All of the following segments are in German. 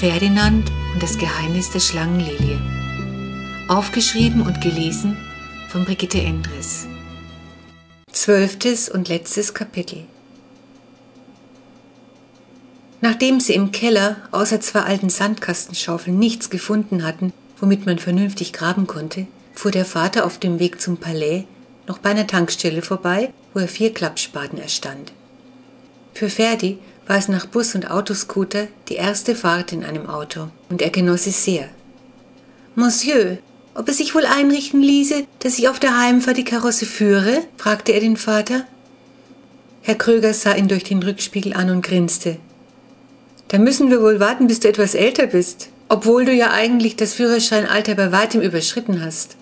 Ferdinand und das Geheimnis der Schlangenlilie. Aufgeschrieben und gelesen von Brigitte Endres. Zwölftes und letztes Kapitel. Nachdem sie im Keller außer zwei alten Sandkastenschaufeln nichts gefunden hatten, womit man vernünftig graben konnte, fuhr der Vater auf dem Weg zum Palais noch bei einer Tankstelle vorbei, wo er vier Klappspaten erstand. Für Ferdi war es nach Bus und Autoscooter die erste Fahrt in einem Auto, und er genoss es sehr. Monsieur, ob es sich wohl einrichten ließe, dass ich auf der Heimfahrt die Karosse führe? fragte er den Vater. Herr Kröger sah ihn durch den Rückspiegel an und grinste. Da müssen wir wohl warten, bis du etwas älter bist, obwohl du ja eigentlich das Führerscheinalter bei weitem überschritten hast.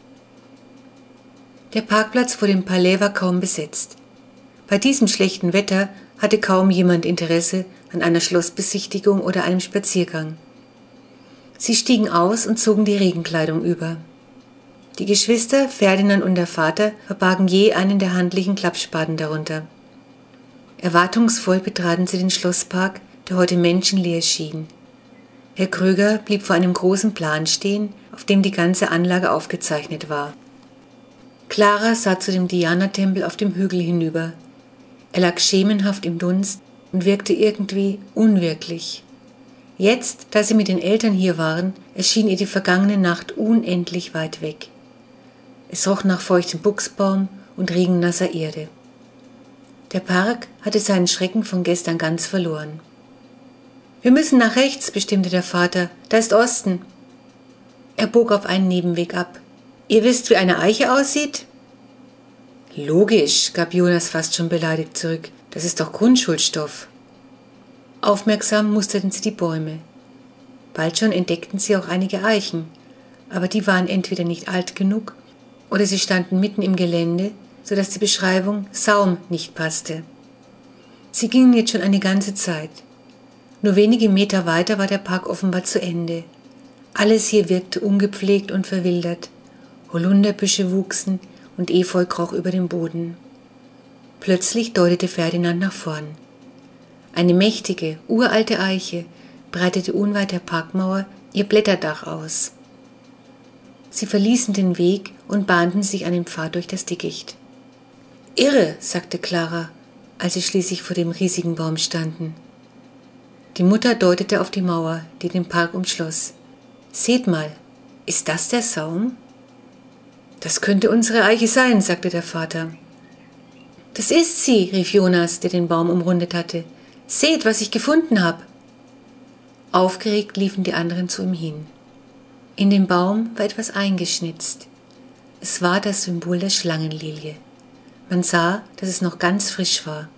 Der Parkplatz vor dem Palais war kaum besetzt. Bei diesem schlechten Wetter hatte kaum jemand Interesse an einer Schlossbesichtigung oder einem Spaziergang. Sie stiegen aus und zogen die Regenkleidung über. Die Geschwister, Ferdinand und der Vater, verbargen je einen der handlichen Klappspaten darunter. Erwartungsvoll betraten sie den Schlosspark, der heute menschenleer schien. Herr Kröger blieb vor einem großen Plan stehen, auf dem die ganze Anlage aufgezeichnet war. Clara sah zu dem Diana-Tempel auf dem Hügel hinüber, er lag schemenhaft im Dunst und wirkte irgendwie unwirklich. Jetzt, da sie mit den Eltern hier waren, erschien ihr die vergangene Nacht unendlich weit weg. Es roch nach feuchtem Buchsbaum und regennasser Erde. Der Park hatte seinen Schrecken von gestern ganz verloren. Wir müssen nach rechts, bestimmte der Vater. Da ist Osten. Er bog auf einen Nebenweg ab. Ihr wisst, wie eine Eiche aussieht? Logisch, gab Jonas fast schon beleidigt zurück. Das ist doch Grundschulstoff. Aufmerksam musterten sie die Bäume. Bald schon entdeckten sie auch einige Eichen, aber die waren entweder nicht alt genug oder sie standen mitten im Gelände, so dass die Beschreibung Saum nicht passte. Sie gingen jetzt schon eine ganze Zeit. Nur wenige Meter weiter war der Park offenbar zu Ende. Alles hier wirkte ungepflegt und verwildert. Holunderbüsche wuchsen, und Efeu kroch über den Boden. Plötzlich deutete Ferdinand nach vorn. Eine mächtige, uralte Eiche breitete unweit der Parkmauer ihr Blätterdach aus. Sie verließen den Weg und bahnten sich einen Pfad durch das Dickicht. Irre, sagte Clara, als sie schließlich vor dem riesigen Baum standen. Die Mutter deutete auf die Mauer, die den Park umschloss. Seht mal, ist das der Saum? Das könnte unsere Eiche sein, sagte der Vater. Das ist sie, rief Jonas, der den Baum umrundet hatte. Seht, was ich gefunden habe. Aufgeregt liefen die anderen zu ihm hin. In dem Baum war etwas eingeschnitzt. Es war das Symbol der Schlangenlilie. Man sah, dass es noch ganz frisch war.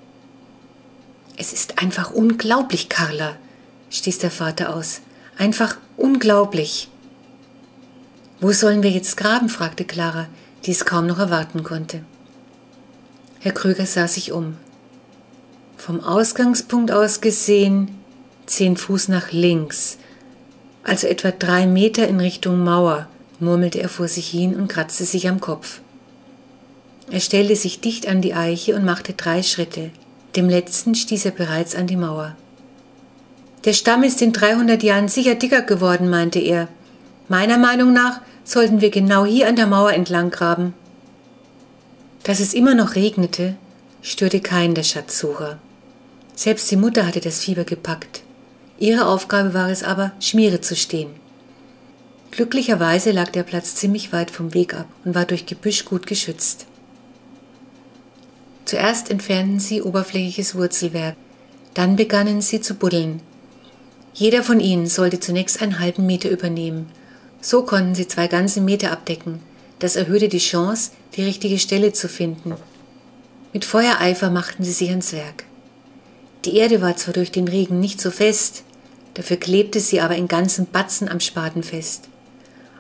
Es ist einfach unglaublich, Carla, stieß der Vater aus. Einfach unglaublich. Wo sollen wir jetzt graben? fragte Clara, die es kaum noch erwarten konnte. Herr Krüger sah sich um. Vom Ausgangspunkt aus gesehen zehn Fuß nach links, also etwa drei Meter in Richtung Mauer, murmelte er vor sich hin und kratzte sich am Kopf. Er stellte sich dicht an die Eiche und machte drei Schritte. Dem letzten stieß er bereits an die Mauer. Der Stamm ist in 300 Jahren sicher dicker geworden, meinte er. Meiner Meinung nach sollten wir genau hier an der Mauer entlang graben. Dass es immer noch regnete, störte keinen der Schatzsucher. Selbst die Mutter hatte das Fieber gepackt. Ihre Aufgabe war es aber, Schmiere zu stehen. Glücklicherweise lag der Platz ziemlich weit vom Weg ab und war durch Gebüsch gut geschützt. Zuerst entfernten sie oberflächliches Wurzelwerk, dann begannen sie zu buddeln. Jeder von ihnen sollte zunächst einen halben Meter übernehmen so konnten sie zwei ganze Meter abdecken. Das erhöhte die Chance, die richtige Stelle zu finden. Mit Feuereifer machten sie sich ans Werk. Die Erde war zwar durch den Regen nicht so fest, dafür klebte sie aber in ganzen Batzen am Spaten fest.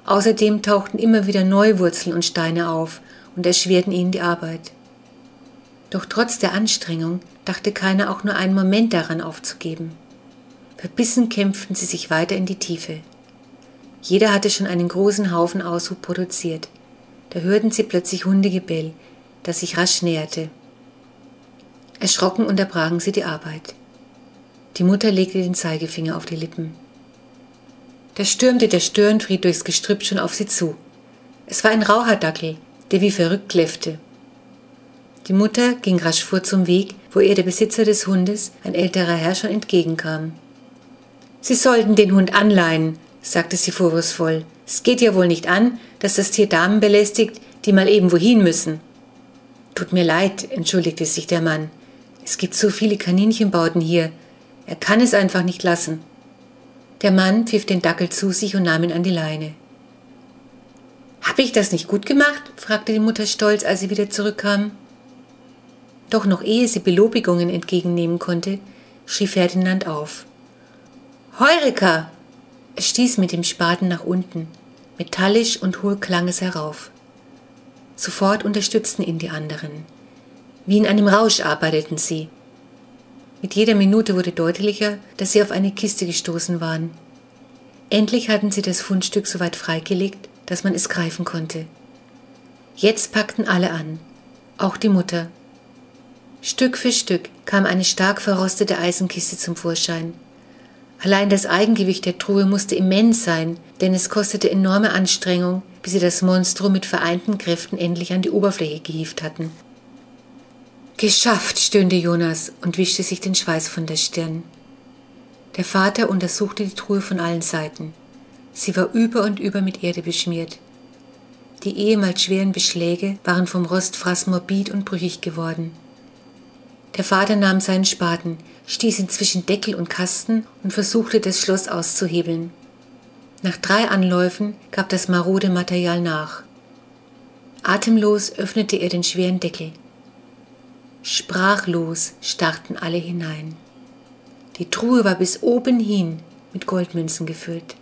Außerdem tauchten immer wieder neue Wurzeln und Steine auf und erschwerten ihnen die Arbeit. Doch trotz der Anstrengung dachte keiner auch nur einen Moment daran aufzugeben. Verbissen kämpften sie sich weiter in die Tiefe. Jeder hatte schon einen großen Haufen Aushub produziert. Da hörten sie plötzlich Hundegebell, das sich rasch näherte. Erschrocken unterbrachen sie die Arbeit. Die Mutter legte den Zeigefinger auf die Lippen. Da stürmte der Störenfried durchs Gestrüpp schon auf sie zu. Es war ein Rauhardackel, der wie verrückt kläffte. Die Mutter ging rasch vor zum Weg, wo ihr der Besitzer des Hundes, ein älterer Herr, schon entgegenkam. Sie sollten den Hund anleihen, sagte sie vorwurfsvoll. Es geht ja wohl nicht an, dass das Tier Damen belästigt, die mal eben wohin müssen. Tut mir leid, entschuldigte sich der Mann. Es gibt so viele Kaninchenbauten hier. Er kann es einfach nicht lassen. Der Mann pfiff den Dackel zu sich und nahm ihn an die Leine. Hab ich das nicht gut gemacht? fragte die Mutter stolz, als sie wieder zurückkam. Doch noch ehe sie Belobigungen entgegennehmen konnte, schrie Ferdinand auf. Heureka! Stieß mit dem Spaten nach unten. Metallisch und hohl klang es herauf. Sofort unterstützten ihn die anderen. Wie in einem Rausch arbeiteten sie. Mit jeder Minute wurde deutlicher, dass sie auf eine Kiste gestoßen waren. Endlich hatten sie das Fundstück so weit freigelegt, dass man es greifen konnte. Jetzt packten alle an, auch die Mutter. Stück für Stück kam eine stark verrostete Eisenkiste zum Vorschein. Allein das Eigengewicht der Truhe musste immens sein, denn es kostete enorme Anstrengung, bis sie das Monstrum mit vereinten Kräften endlich an die Oberfläche gehievt hatten. Geschafft, stöhnte Jonas und wischte sich den Schweiß von der Stirn. Der Vater untersuchte die Truhe von allen Seiten. Sie war über und über mit Erde beschmiert. Die ehemals schweren Beschläge waren vom Rostfraß morbid und brüchig geworden. Der Vater nahm seinen Spaten, stieß ihn zwischen Deckel und Kasten und versuchte, das Schloss auszuhebeln. Nach drei Anläufen gab das marode Material nach. Atemlos öffnete er den schweren Deckel. Sprachlos starrten alle hinein. Die Truhe war bis oben hin mit Goldmünzen gefüllt.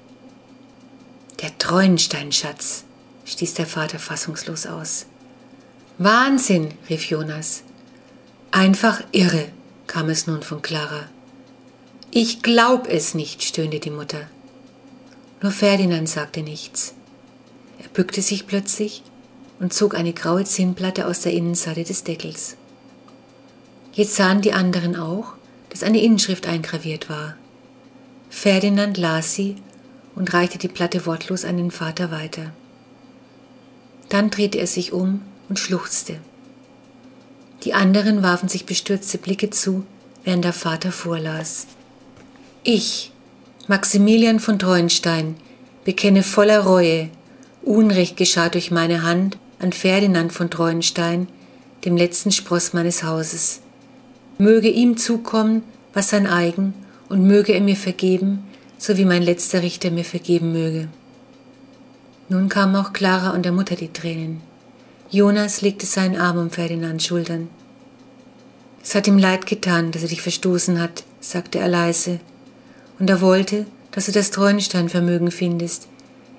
Der Treuensteinschatz, stieß der Vater fassungslos aus. Wahnsinn, rief Jonas. Einfach irre, kam es nun von Clara. Ich glaub es nicht, stöhnte die Mutter. Nur Ferdinand sagte nichts. Er bückte sich plötzlich und zog eine graue Zinnplatte aus der Innenseite des Deckels. Jetzt sahen die anderen auch, dass eine Inschrift eingraviert war. Ferdinand las sie und reichte die Platte wortlos an den Vater weiter. Dann drehte er sich um und schluchzte. Die anderen warfen sich bestürzte Blicke zu, während der Vater vorlas. Ich, Maximilian von Treuenstein, bekenne voller Reue, Unrecht geschah durch meine Hand an Ferdinand von Treuenstein, dem letzten Spross meines Hauses. Möge ihm zukommen, was sein eigen, und möge er mir vergeben, so wie mein letzter Richter mir vergeben möge. Nun kamen auch Clara und der Mutter die Tränen. Jonas legte seinen Arm um Ferdinands Schultern. Es hat ihm leid getan, dass er dich verstoßen hat, sagte er leise, und er wollte, dass du das Treuensteinvermögen findest.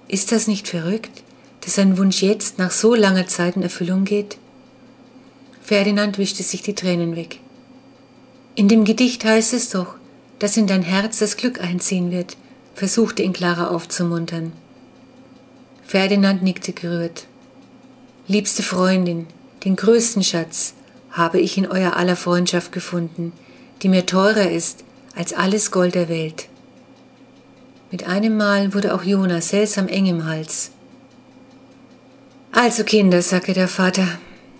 Ist das nicht verrückt, dass sein Wunsch jetzt nach so langer Zeit in Erfüllung geht? Ferdinand wischte sich die Tränen weg. In dem Gedicht heißt es doch, dass in dein Herz das Glück einziehen wird, versuchte ihn Clara aufzumuntern. Ferdinand nickte gerührt. Liebste Freundin, den größten Schatz habe ich in euer aller Freundschaft gefunden, die mir teurer ist als alles Gold der Welt. Mit einem Mal wurde auch Jonas seltsam eng im Hals. Also Kinder, sagte der Vater,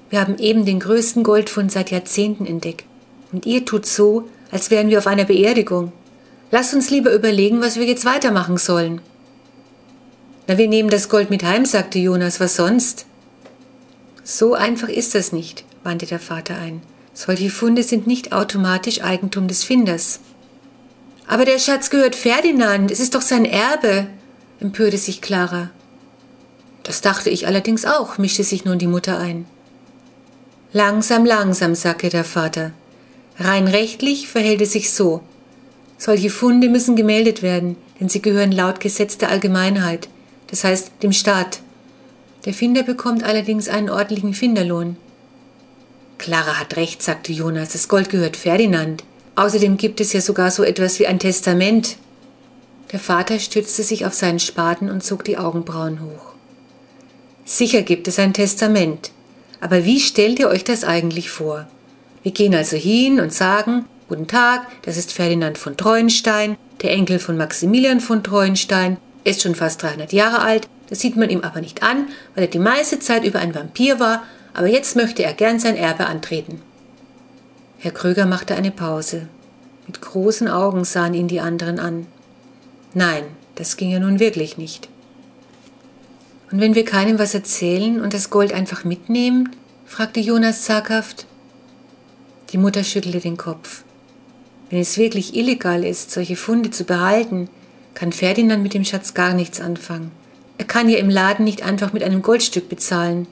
wir haben eben den größten Goldfund seit Jahrzehnten entdeckt. Und ihr tut so, als wären wir auf einer Beerdigung. Lasst uns lieber überlegen, was wir jetzt weitermachen sollen. Na, wir nehmen das Gold mit heim, sagte Jonas, was sonst? So einfach ist das nicht, wandte der Vater ein. Solche Funde sind nicht automatisch Eigentum des Finders. Aber der Schatz gehört Ferdinand, es ist doch sein Erbe, empörte sich Clara. Das dachte ich allerdings auch, mischte sich nun die Mutter ein. Langsam, langsam, sagte der Vater. Rein rechtlich verhält es sich so. Solche Funde müssen gemeldet werden, denn sie gehören laut Gesetz der Allgemeinheit, das heißt dem Staat. Der Finder bekommt allerdings einen ordentlichen Finderlohn. Clara hat recht, sagte Jonas, das Gold gehört Ferdinand. Außerdem gibt es ja sogar so etwas wie ein Testament. Der Vater stützte sich auf seinen Spaten und zog die Augenbrauen hoch. Sicher gibt es ein Testament. Aber wie stellt ihr euch das eigentlich vor? Wir gehen also hin und sagen, Guten Tag, das ist Ferdinand von Treuenstein, der Enkel von Maximilian von Treuenstein, ist schon fast 300 Jahre alt, das sieht man ihm aber nicht an, weil er die meiste Zeit über ein Vampir war, aber jetzt möchte er gern sein Erbe antreten. Herr Kröger machte eine Pause. Mit großen Augen sahen ihn die anderen an. Nein, das ging ja nun wirklich nicht. Und wenn wir keinem was erzählen und das Gold einfach mitnehmen? fragte Jonas zaghaft. Die Mutter schüttelte den Kopf. Wenn es wirklich illegal ist, solche Funde zu behalten, kann Ferdinand mit dem Schatz gar nichts anfangen. Er kann ja im Laden nicht einfach mit einem Goldstück bezahlen.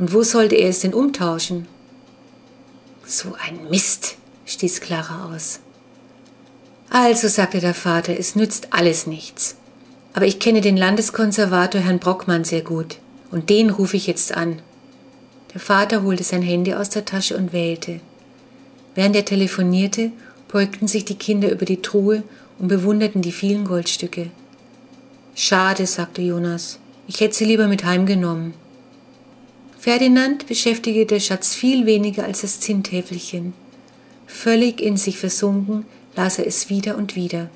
Und wo sollte er es denn umtauschen? So ein Mist, stieß Clara aus. Also, sagte der Vater, es nützt alles nichts. Aber ich kenne den Landeskonservator Herrn Brockmann sehr gut, und den rufe ich jetzt an. Der Vater holte sein Handy aus der Tasche und wählte. Während er telefonierte, beugten sich die Kinder über die Truhe und bewunderten die vielen Goldstücke. Schade, sagte Jonas, ich hätte sie lieber mit heimgenommen. Ferdinand beschäftigte der Schatz viel weniger als das Zinntäfelchen. Völlig in sich versunken las er es wieder und wieder.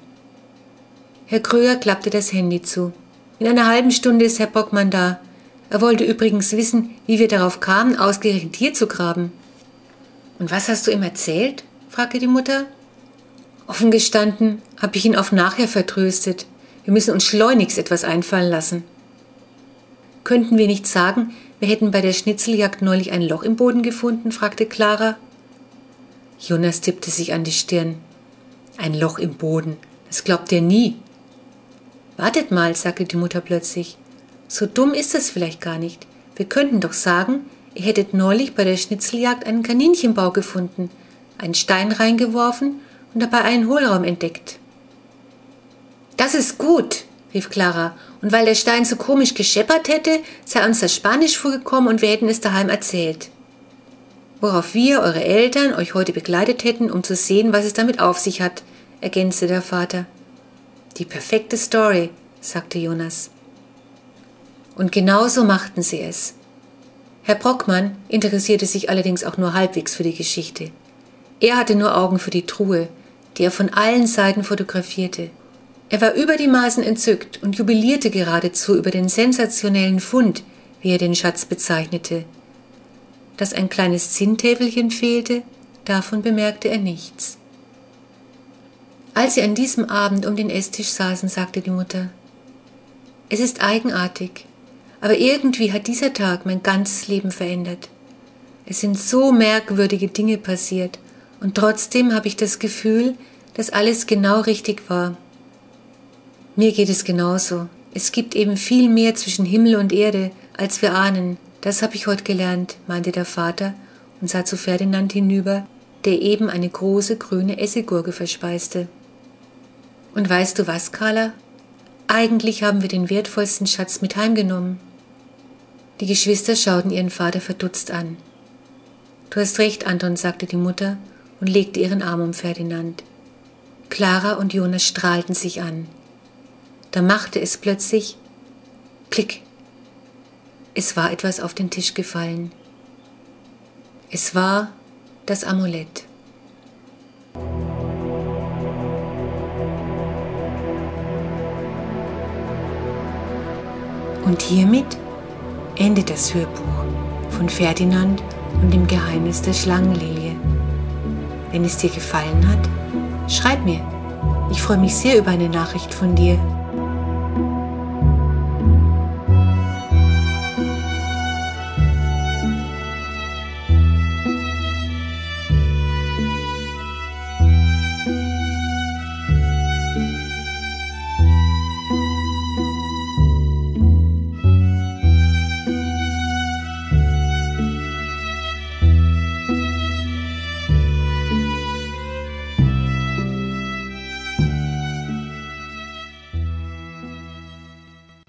Herr Kröger klappte das Handy zu. In einer halben Stunde ist Herr Bockmann da. Er wollte übrigens wissen, wie wir darauf kamen, ausgerechnet hier zu graben. Und was hast du ihm erzählt? fragte die Mutter. Offen gestanden habe ich ihn auf nachher vertröstet. Wir müssen uns schleunigst etwas einfallen lassen. Könnten wir nicht sagen, wir hätten bei der Schnitzeljagd neulich ein Loch im Boden gefunden? fragte Clara. Jonas tippte sich an die Stirn. Ein Loch im Boden, das glaubt er nie. Wartet mal, sagte die Mutter plötzlich. So dumm ist es vielleicht gar nicht. Wir könnten doch sagen, ihr hättet neulich bei der Schnitzeljagd einen Kaninchenbau gefunden, einen Stein reingeworfen und dabei einen Hohlraum entdeckt. Das ist gut, rief Clara, und weil der Stein so komisch gescheppert hätte, sei uns das Spanisch vorgekommen und wir hätten es daheim erzählt. Worauf wir, eure Eltern, euch heute begleitet hätten, um zu sehen, was es damit auf sich hat, ergänzte der Vater. Die perfekte Story, sagte Jonas. Und genau so machten sie es. Herr Brockmann interessierte sich allerdings auch nur halbwegs für die Geschichte. Er hatte nur Augen für die Truhe, die er von allen Seiten fotografierte. Er war über die Maßen entzückt und jubilierte geradezu über den sensationellen Fund, wie er den Schatz bezeichnete. Dass ein kleines Zinntäfelchen fehlte, davon bemerkte er nichts. Als sie an diesem Abend um den Esstisch saßen, sagte die Mutter, es ist eigenartig, aber irgendwie hat dieser Tag mein ganzes Leben verändert. Es sind so merkwürdige Dinge passiert, und trotzdem habe ich das Gefühl, dass alles genau richtig war. Mir geht es genauso. Es gibt eben viel mehr zwischen Himmel und Erde, als wir ahnen. Das habe ich heute gelernt, meinte der Vater und sah zu Ferdinand hinüber, der eben eine große grüne Essiggurke verspeiste. Und weißt du was, Carla? Eigentlich haben wir den wertvollsten Schatz mit heimgenommen. Die Geschwister schauten ihren Vater verdutzt an. Du hast recht, Anton, sagte die Mutter und legte ihren Arm um Ferdinand. Clara und Jonas strahlten sich an. Da machte es plötzlich Klick. Es war etwas auf den Tisch gefallen. Es war das Amulett. Und hiermit endet das Hörbuch von Ferdinand und dem Geheimnis der Schlangenlilie. Wenn es dir gefallen hat, schreib mir. Ich freue mich sehr über eine Nachricht von dir.